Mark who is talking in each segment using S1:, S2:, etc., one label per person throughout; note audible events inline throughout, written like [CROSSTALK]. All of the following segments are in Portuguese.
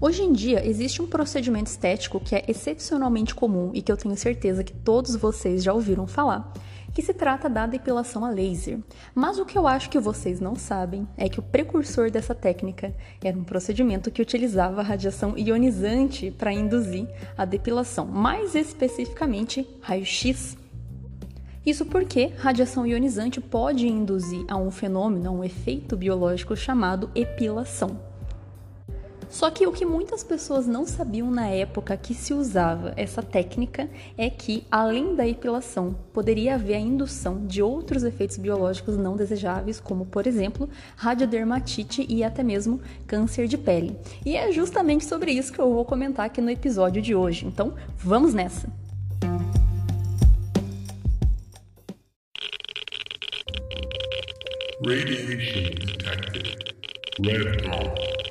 S1: Hoje em dia, existe um procedimento estético que é excepcionalmente comum e que eu tenho certeza que todos vocês já ouviram falar, que se trata da depilação a laser. Mas o que eu acho que vocês não sabem é que o precursor dessa técnica era um procedimento que utilizava radiação ionizante para induzir a depilação, mais especificamente raio-x. Isso porque radiação ionizante pode induzir a um fenômeno, a um efeito biológico chamado epilação. Só que o que muitas pessoas não sabiam na época que se usava essa técnica é que, além da epilação, poderia haver a indução de outros efeitos biológicos não desejáveis, como, por exemplo, radiodermatite e até mesmo câncer de pele. E é justamente sobre isso que eu vou comentar aqui no episódio de hoje. Então, vamos nessa! Radiation detected. Red.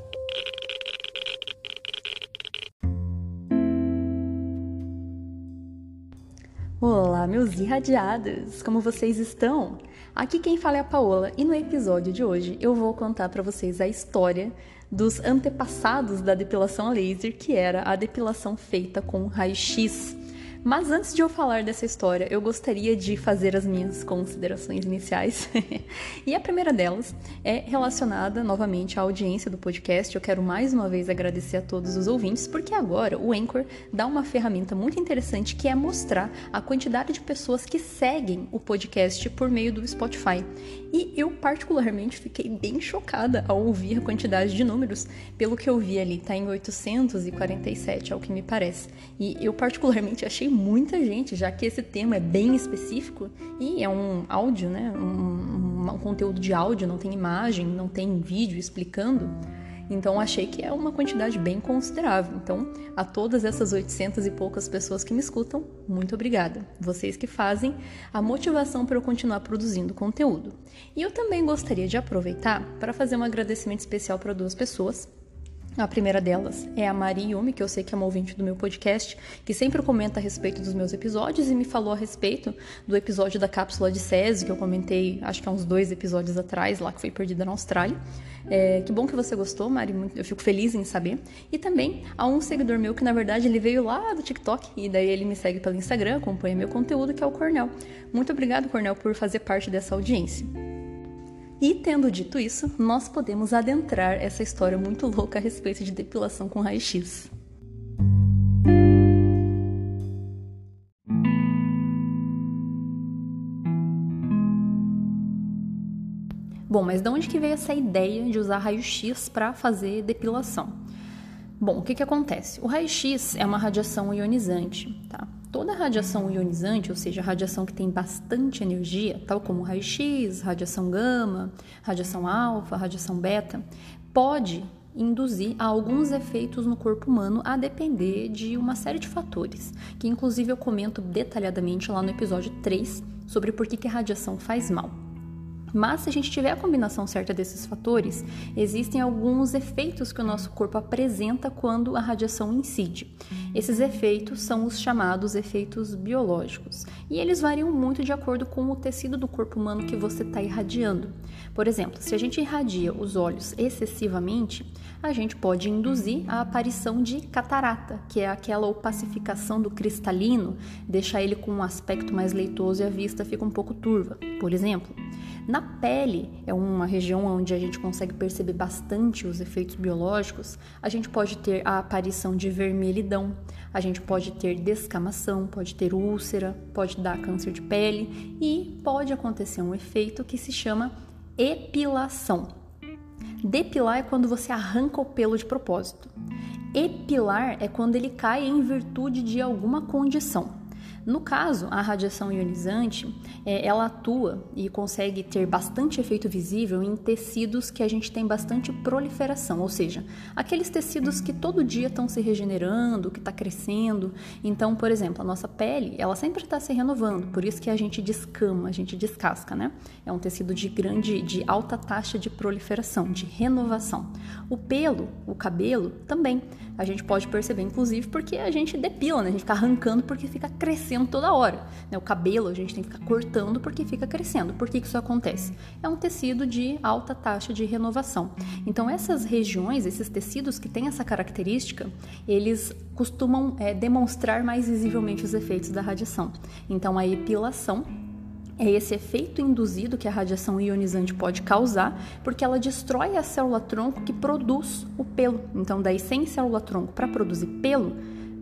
S1: Olá, meus irradiados! Como vocês estão? Aqui quem fala é a Paola e no episódio de hoje eu vou contar para vocês a história dos antepassados da depilação a laser, que era a depilação feita com raio-x. Mas antes de eu falar dessa história, eu gostaria de fazer as minhas considerações iniciais. [LAUGHS] e a primeira delas é relacionada novamente à audiência do podcast. Eu quero mais uma vez agradecer a todos os ouvintes, porque agora o Anchor dá uma ferramenta muito interessante que é mostrar a quantidade de pessoas que seguem o podcast por meio do Spotify. E eu, particularmente, fiquei bem chocada ao ouvir a quantidade de números. Pelo que eu vi ali, tá em 847, ao que me parece. E eu, particularmente, achei muita gente, já que esse tema é bem específico e é um áudio, né? Um, um conteúdo de áudio, não tem imagem, não tem vídeo explicando. Então achei que é uma quantidade bem considerável. Então, a todas essas 800 e poucas pessoas que me escutam, muito obrigada. Vocês que fazem a motivação para eu continuar produzindo conteúdo. E eu também gostaria de aproveitar para fazer um agradecimento especial para duas pessoas a primeira delas é a Mari Yumi, que eu sei que é uma ouvinte do meu podcast, que sempre comenta a respeito dos meus episódios e me falou a respeito do episódio da cápsula de Césio, que eu comentei acho que há uns dois episódios atrás, lá que foi perdida na Austrália. É, que bom que você gostou, Mari, eu fico feliz em saber. E também há um seguidor meu que, na verdade, ele veio lá do TikTok e daí ele me segue pelo Instagram, acompanha meu conteúdo, que é o Cornel. Muito obrigado, Cornel, por fazer parte dessa audiência. E tendo dito isso, nós podemos adentrar essa história muito louca a respeito de depilação com raio-x. Bom, mas de onde que veio essa ideia de usar raio-x para fazer depilação? Bom, o que, que acontece? O raio-x é uma radiação ionizante, tá? Toda radiação ionizante, ou seja, radiação que tem bastante energia, tal como raio-x, radiação gama, radiação alfa, radiação beta, pode induzir alguns efeitos no corpo humano a depender de uma série de fatores, que inclusive eu comento detalhadamente lá no episódio 3 sobre por que, que a radiação faz mal. Mas se a gente tiver a combinação certa desses fatores, existem alguns efeitos que o nosso corpo apresenta quando a radiação incide. Esses efeitos são os chamados efeitos biológicos, e eles variam muito de acordo com o tecido do corpo humano que você está irradiando. Por exemplo, se a gente irradia os olhos excessivamente, a gente pode induzir a aparição de catarata, que é aquela opacificação do cristalino, deixar ele com um aspecto mais leitoso e a vista fica um pouco turva, por exemplo. Na pele, é uma região onde a gente consegue perceber bastante os efeitos biológicos, a gente pode ter a aparição de vermelhidão, a gente pode ter descamação, pode ter úlcera, pode dar câncer de pele e pode acontecer um efeito que se chama epilação. Depilar é quando você arranca o pelo de propósito. Epilar é quando ele cai em virtude de alguma condição. No caso, a radiação ionizante, é, ela atua e consegue ter bastante efeito visível em tecidos que a gente tem bastante proliferação, ou seja, aqueles tecidos que todo dia estão se regenerando, que está crescendo. Então, por exemplo, a nossa pele, ela sempre está se renovando, por isso que a gente descama, a gente descasca, né? É um tecido de grande, de alta taxa de proliferação, de renovação. O pelo, o cabelo, também. A gente pode perceber, inclusive, porque a gente depila, né? A gente fica arrancando porque fica crescendo toda hora. Né? O cabelo a gente tem que ficar cortando porque fica crescendo. Por que, que isso acontece? É um tecido de alta taxa de renovação. Então, essas regiões, esses tecidos que têm essa característica, eles costumam é, demonstrar mais visivelmente os efeitos da radiação. Então, a epilação é esse efeito induzido que a radiação ionizante pode causar, porque ela destrói a célula tronco que produz o pelo. Então, daí sem célula tronco para produzir pelo,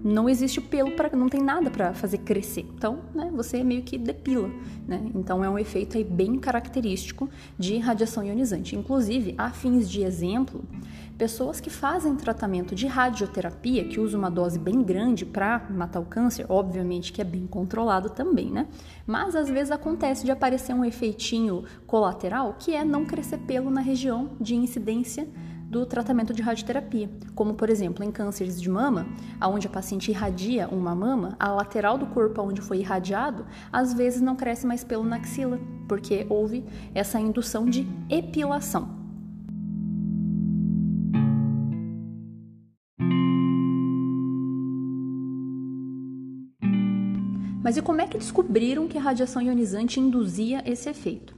S1: não existe pelo para não tem nada para fazer crescer. Então, né, você meio que depila, né? Então é um efeito aí bem característico de radiação ionizante. Inclusive, a fins de exemplo, pessoas que fazem tratamento de radioterapia, que usam uma dose bem grande para matar o câncer, obviamente que é bem controlado também, né? Mas às vezes acontece de aparecer um efeitinho colateral, que é não crescer pelo na região de incidência do tratamento de radioterapia, como por exemplo em cânceres de mama, onde a paciente irradia uma mama, a lateral do corpo onde foi irradiado, às vezes não cresce mais pelo na axila, porque houve essa indução de epilação. Mas e como é que descobriram que a radiação ionizante induzia esse efeito?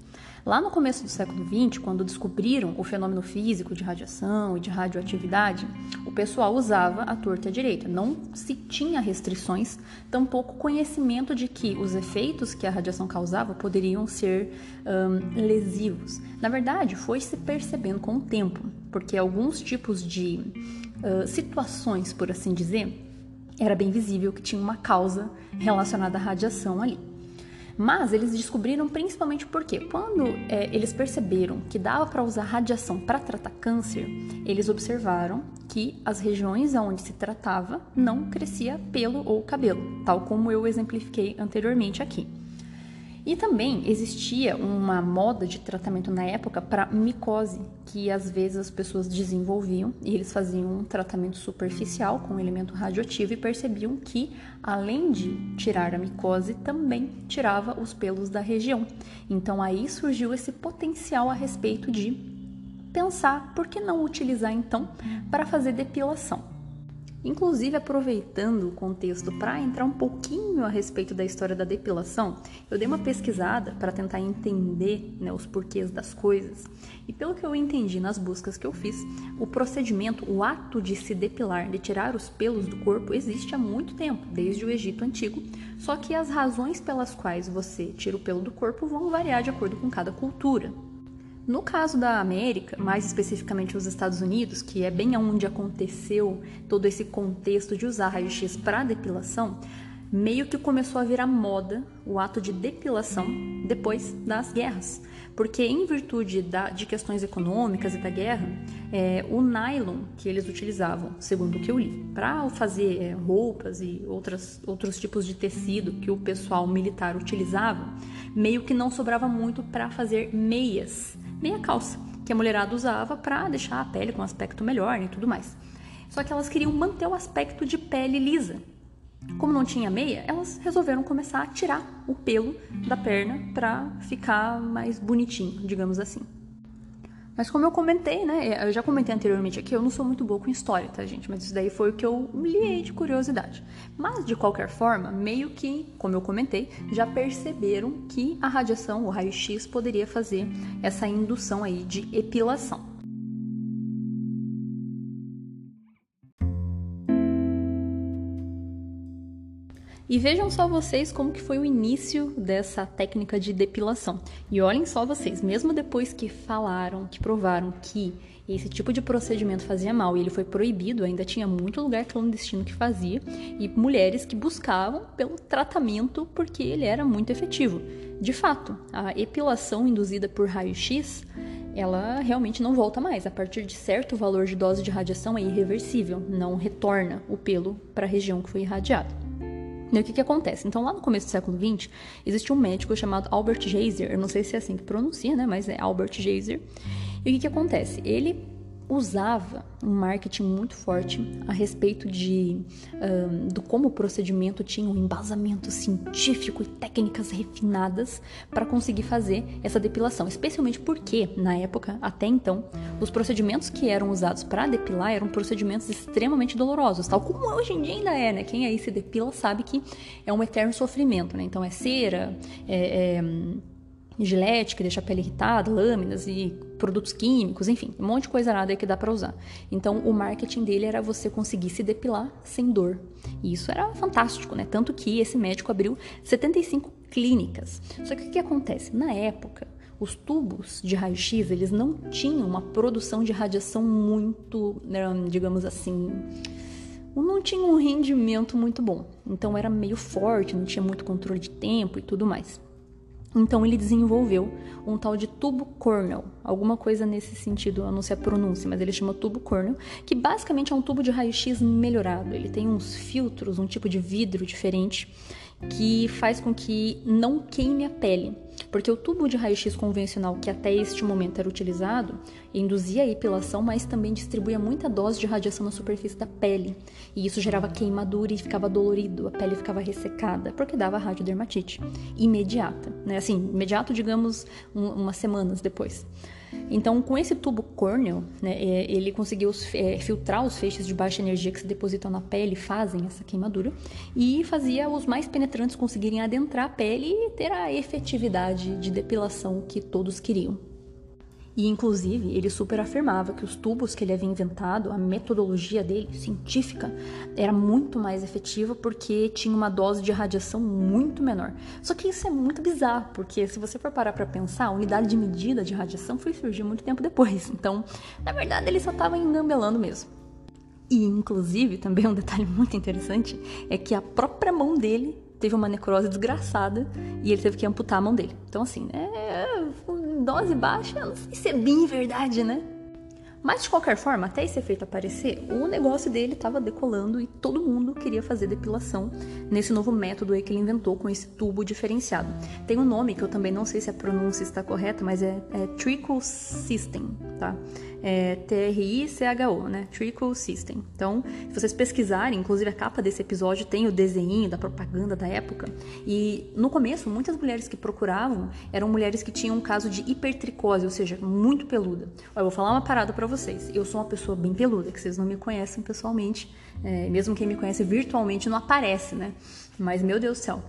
S1: Lá no começo do século XX, quando descobriram o fenômeno físico de radiação e de radioatividade, o pessoal usava a torta direita. Não se tinha restrições, tampouco conhecimento de que os efeitos que a radiação causava poderiam ser um, lesivos. Na verdade, foi se percebendo com o tempo, porque alguns tipos de uh, situações, por assim dizer, era bem visível que tinha uma causa relacionada à radiação ali. Mas eles descobriram principalmente porque quando é, eles perceberam que dava para usar radiação para tratar câncer, eles observaram que as regiões onde se tratava não crescia pelo ou cabelo, tal como eu exemplifiquei anteriormente aqui. E também existia uma moda de tratamento na época para micose, que às vezes as pessoas desenvolviam e eles faziam um tratamento superficial com um elemento radioativo e percebiam que, além de tirar a micose, também tirava os pelos da região. Então aí surgiu esse potencial a respeito de pensar por que não utilizar então para fazer depilação. Inclusive, aproveitando o contexto para entrar um pouquinho a respeito da história da depilação, eu dei uma pesquisada para tentar entender né, os porquês das coisas. E pelo que eu entendi nas buscas que eu fiz, o procedimento, o ato de se depilar, de tirar os pelos do corpo, existe há muito tempo, desde o Egito Antigo. Só que as razões pelas quais você tira o pelo do corpo vão variar de acordo com cada cultura. No caso da América, mais especificamente os Estados Unidos, que é bem onde aconteceu todo esse contexto de usar raio-x para depilação, meio que começou a virar moda o ato de depilação depois das guerras. Porque, em virtude da, de questões econômicas e da guerra, é, o nylon que eles utilizavam, segundo o que eu li, para fazer é, roupas e outras, outros tipos de tecido que o pessoal militar utilizava, meio que não sobrava muito para fazer meias meia calça, que a mulherada usava para deixar a pele com um aspecto melhor e tudo mais. Só que elas queriam manter o aspecto de pele lisa. Como não tinha meia, elas resolveram começar a tirar o pelo da perna para ficar mais bonitinho, digamos assim. Mas como eu comentei, né? Eu já comentei anteriormente aqui, eu não sou muito boa com história, tá, gente? Mas isso daí foi o que eu liei de curiosidade. Mas, de qualquer forma, meio que, como eu comentei, já perceberam que a radiação, o raio-x, poderia fazer essa indução aí de epilação. E vejam só vocês como que foi o início dessa técnica de depilação. E olhem só vocês, mesmo depois que falaram, que provaram que esse tipo de procedimento fazia mal e ele foi proibido, ainda tinha muito lugar clandestino que fazia e mulheres que buscavam pelo tratamento porque ele era muito efetivo. De fato, a epilação induzida por raio-x ela realmente não volta mais. A partir de certo valor de dose de radiação é irreversível, não retorna o pelo para a região que foi irradiada. E o que, que acontece? Então, lá no começo do século XX, existe um médico chamado Albert Geiser, eu não sei se é assim que pronuncia, né? Mas é Albert Geiser. E o que, que acontece? Ele usava um marketing muito forte a respeito de um, do como o procedimento tinha um embasamento científico e técnicas refinadas para conseguir fazer essa depilação, especialmente porque na época até então os procedimentos que eram usados para depilar eram procedimentos extremamente dolorosos, tal como hoje em dia ainda é, né? Quem aí se depila sabe que é um eterno sofrimento, né? Então é cera, é, é gilete que deixa a pele irritada, lâminas e produtos químicos, enfim, um monte de coisa nada que dá para usar. Então, o marketing dele era você conseguir se depilar sem dor. E isso era fantástico, né? Tanto que esse médico abriu 75 clínicas. Só que o que acontece? Na época, os tubos de raio-x, eles não tinham uma produção de radiação muito, né, digamos assim, não tinha um rendimento muito bom. Então era meio forte, não tinha muito controle de tempo e tudo mais. Então ele desenvolveu um tal de tubo Cornell, alguma coisa nesse sentido, eu não sei a pronúncia, mas ele chama tubo Cornell, que basicamente é um tubo de raio-x melhorado. Ele tem uns filtros, um tipo de vidro diferente que faz com que não queime a pele. Porque o tubo de raio-x convencional, que até este momento era utilizado, induzia a epilação, mas também distribuía muita dose de radiação na superfície da pele. E isso gerava queimadura e ficava dolorido, a pele ficava ressecada, porque dava radiodermatite imediata. Né? Assim, imediato, digamos, um, umas semanas depois. Então, com esse tubo Cornell, né, é, ele conseguiu é, filtrar os feixes de baixa energia que se depositam na pele fazem essa queimadura, e fazia os mais penetrantes conseguirem adentrar a pele e ter a efetividade de depilação que todos queriam. E, inclusive, ele super afirmava que os tubos que ele havia inventado, a metodologia dele, científica, era muito mais efetiva porque tinha uma dose de radiação muito menor. Só que isso é muito bizarro, porque se você for parar para pensar, a unidade de medida de radiação foi surgir muito tempo depois. [LAUGHS] Então, na verdade, ele só estava engambelando mesmo. E, inclusive, também um detalhe muito interessante é que a própria mão dele teve uma necrose desgraçada e ele teve que amputar a mão dele. Então, assim, é, dose baixa, não sei se é bem verdade, né? Mas de qualquer forma, até esse efeito aparecer, o negócio dele estava decolando e todo mundo queria fazer depilação nesse novo método aí que ele inventou com esse tubo diferenciado. Tem um nome que eu também não sei se a pronúncia está correta, mas é, é Trickle System, tá? é T-R-I-C-H-O, né? Trickle System. Então, se vocês pesquisarem, inclusive a capa desse episódio tem o desenho da propaganda da época. E no começo, muitas mulheres que procuravam eram mulheres que tinham um caso de hipertricose, ou seja, muito peluda. eu vou falar uma parada para vocês. Eu sou uma pessoa bem peluda, que vocês não me conhecem pessoalmente. É, mesmo quem me conhece virtualmente não aparece, né? Mas, meu Deus do céu,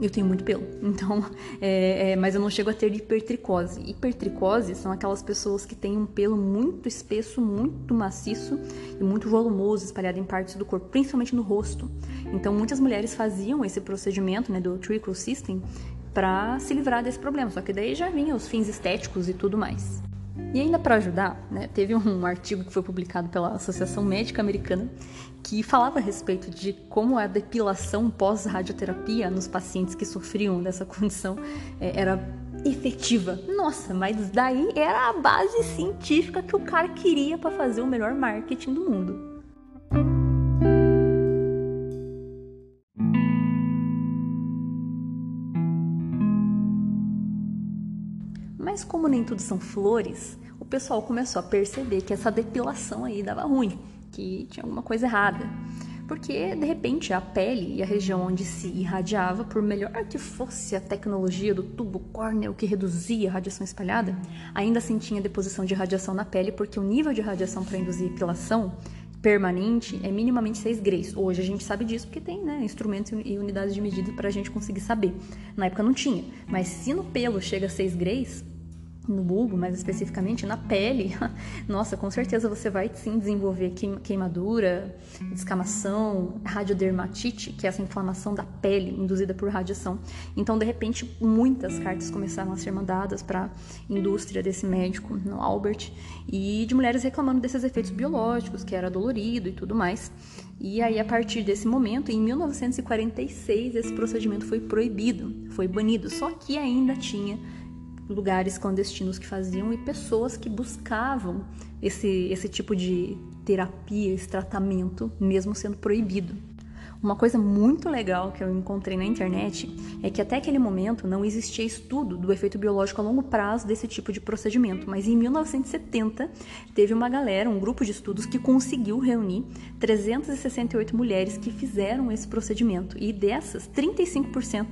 S1: eu tenho muito pelo, [LAUGHS] então, é, é, mas eu não chego a ter hipertricose. Hipertricose são aquelas pessoas que têm um pelo muito espesso, muito maciço e muito volumoso espalhado em partes do corpo, principalmente no rosto. Então, muitas mulheres faziam esse procedimento né, do trickle system para se livrar desse problema, só que daí já vinha os fins estéticos e tudo mais. E ainda para ajudar, né, teve um artigo que foi publicado pela Associação Médica Americana que falava a respeito de como a depilação pós-radioterapia nos pacientes que sofriam dessa condição é, era efetiva. Nossa, mas daí era a base científica que o cara queria para fazer o melhor marketing do mundo. Mas como nem tudo são flores, o pessoal começou a perceber que essa depilação aí dava ruim que tinha alguma coisa errada. Porque, de repente, a pele e a região onde se irradiava, por melhor que fosse a tecnologia do tubo Cornell que reduzia a radiação espalhada, ainda assim tinha deposição de radiação na pele, porque o nível de radiação para induzir epilação permanente é minimamente 6 grays. Hoje a gente sabe disso porque tem né, instrumentos e unidades de medida para a gente conseguir saber. Na época não tinha. Mas se no pelo chega a 6 grays, no bulbo, mais especificamente na pele, [LAUGHS] nossa, com certeza você vai sim desenvolver queimadura, descamação, radiodermatite, que é essa inflamação da pele induzida por radiação. Então, de repente, muitas cartas começaram a ser mandadas para a indústria desse médico, no Albert, e de mulheres reclamando desses efeitos biológicos, que era dolorido e tudo mais. E aí, a partir desse momento, em 1946, esse procedimento foi proibido, foi banido, só que ainda tinha lugares clandestinos que faziam e pessoas que buscavam esse, esse tipo de terapia, esse tratamento, mesmo sendo proibido. Uma coisa muito legal que eu encontrei na internet é que até aquele momento não existia estudo do efeito biológico a longo prazo desse tipo de procedimento, mas em 1970 teve uma galera, um grupo de estudos que conseguiu reunir 368 mulheres que fizeram esse procedimento e dessas 35%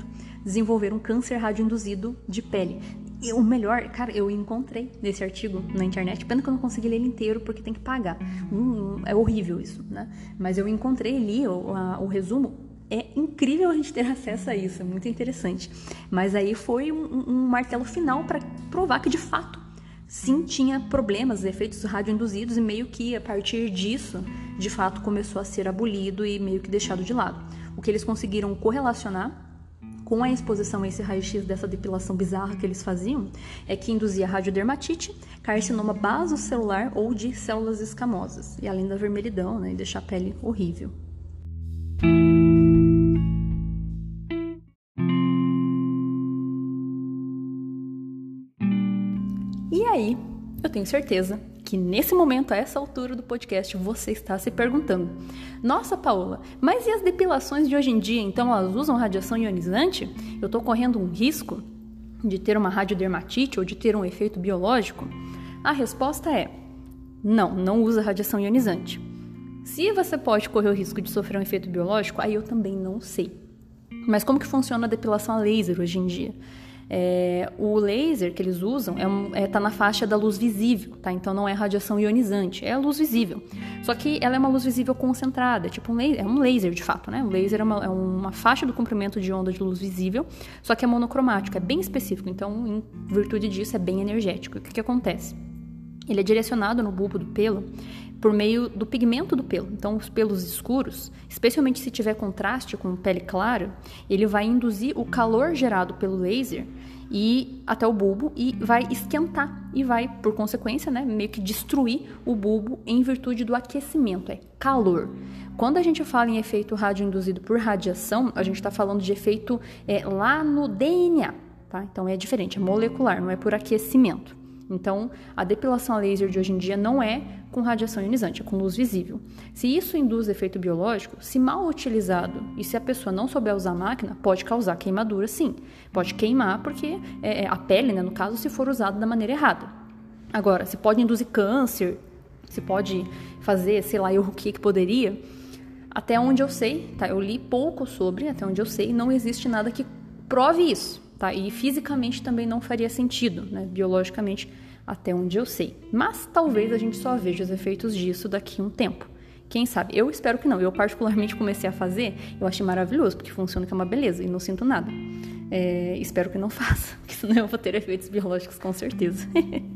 S1: desenvolveram câncer radioinduzido de pele. E o melhor, cara, eu encontrei nesse artigo na internet, pena que eu não consegui ler ele inteiro porque tem que pagar. Hum, é horrível isso, né? Mas eu encontrei ali o, a, o resumo. É incrível a gente ter [LAUGHS] acesso a isso, é muito interessante. Mas aí foi um, um martelo final para provar que de fato sim tinha problemas, efeitos radioinduzidos, e meio que a partir disso, de fato, começou a ser abolido e meio que deixado de lado. O que eles conseguiram correlacionar com a exposição a esse raio-x dessa depilação bizarra que eles faziam, é que induzia radiodermatite, carcinoma basocelular ou de células escamosas, e além da vermelhidão, né, e deixar a pele horrível. E aí, eu tenho certeza que nesse momento, a essa altura do podcast, você está se perguntando: Nossa, Paola, mas e as depilações de hoje em dia? Então elas usam radiação ionizante? Eu estou correndo um risco de ter uma radiodermatite ou de ter um efeito biológico? A resposta é: não, não usa radiação ionizante. Se você pode correr o risco de sofrer um efeito biológico, aí eu também não sei. Mas como que funciona a depilação a laser hoje em dia? É, o laser que eles usam é, um, é tá na faixa da luz visível, tá? Então não é radiação ionizante, é luz visível. Só que ela é uma luz visível concentrada, tipo um laser, é um laser de fato, né? O laser é uma, é uma faixa do comprimento de onda de luz visível, só que é monocromático, é bem específico. Então, em virtude disso, é bem energético. O que, que acontece? Ele é direcionado no bulbo do pelo por meio do pigmento do pelo. Então, os pelos escuros, especialmente se tiver contraste com pele clara, ele vai induzir o calor gerado pelo laser e até o bulbo e vai esquentar e vai, por consequência, né, meio que destruir o bulbo em virtude do aquecimento, é calor. Quando a gente fala em efeito radioinduzido por radiação, a gente está falando de efeito é, lá no DNA, tá? Então é diferente, é molecular, não é por aquecimento. Então, a depilação a laser de hoje em dia não é com radiação ionizante, é com luz visível. Se isso induz efeito biológico, se mal utilizado e se a pessoa não souber usar a máquina, pode causar queimadura, sim. Pode queimar porque é, é, a pele, né, no caso, se for usado da maneira errada. Agora, se pode induzir câncer, se pode fazer, sei lá, eu o que que poderia. Até onde eu sei, tá? Eu li pouco sobre, até onde eu sei, não existe nada que prove isso tá? E fisicamente também não faria sentido, né? Biologicamente, até onde eu sei. Mas talvez a gente só veja os efeitos disso daqui a um tempo. Quem sabe? Eu espero que não. Eu particularmente comecei a fazer, eu achei maravilhoso, porque funciona que é uma beleza e não sinto nada. É, espero que não [LAUGHS] faça, porque senão eu vou ter efeitos biológicos com certeza. [LAUGHS]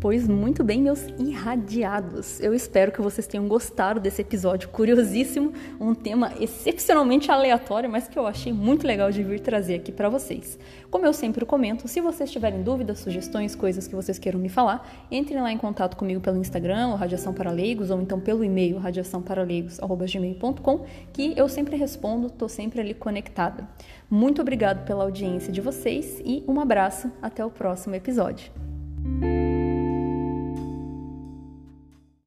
S1: Pois muito bem, meus irradiados. Eu espero que vocês tenham gostado desse episódio curiosíssimo, um tema excepcionalmente aleatório, mas que eu achei muito legal de vir trazer aqui para vocês. Como eu sempre comento, se vocês tiverem dúvidas, sugestões, coisas que vocês queiram me falar, entrem lá em contato comigo pelo Instagram, Radiação para Leigos, ou então pelo e-mail radiaçãoparaleigos@gmail.com, que eu sempre respondo, tô sempre ali conectada. Muito obrigado pela audiência de vocês e um abraço, até o próximo episódio.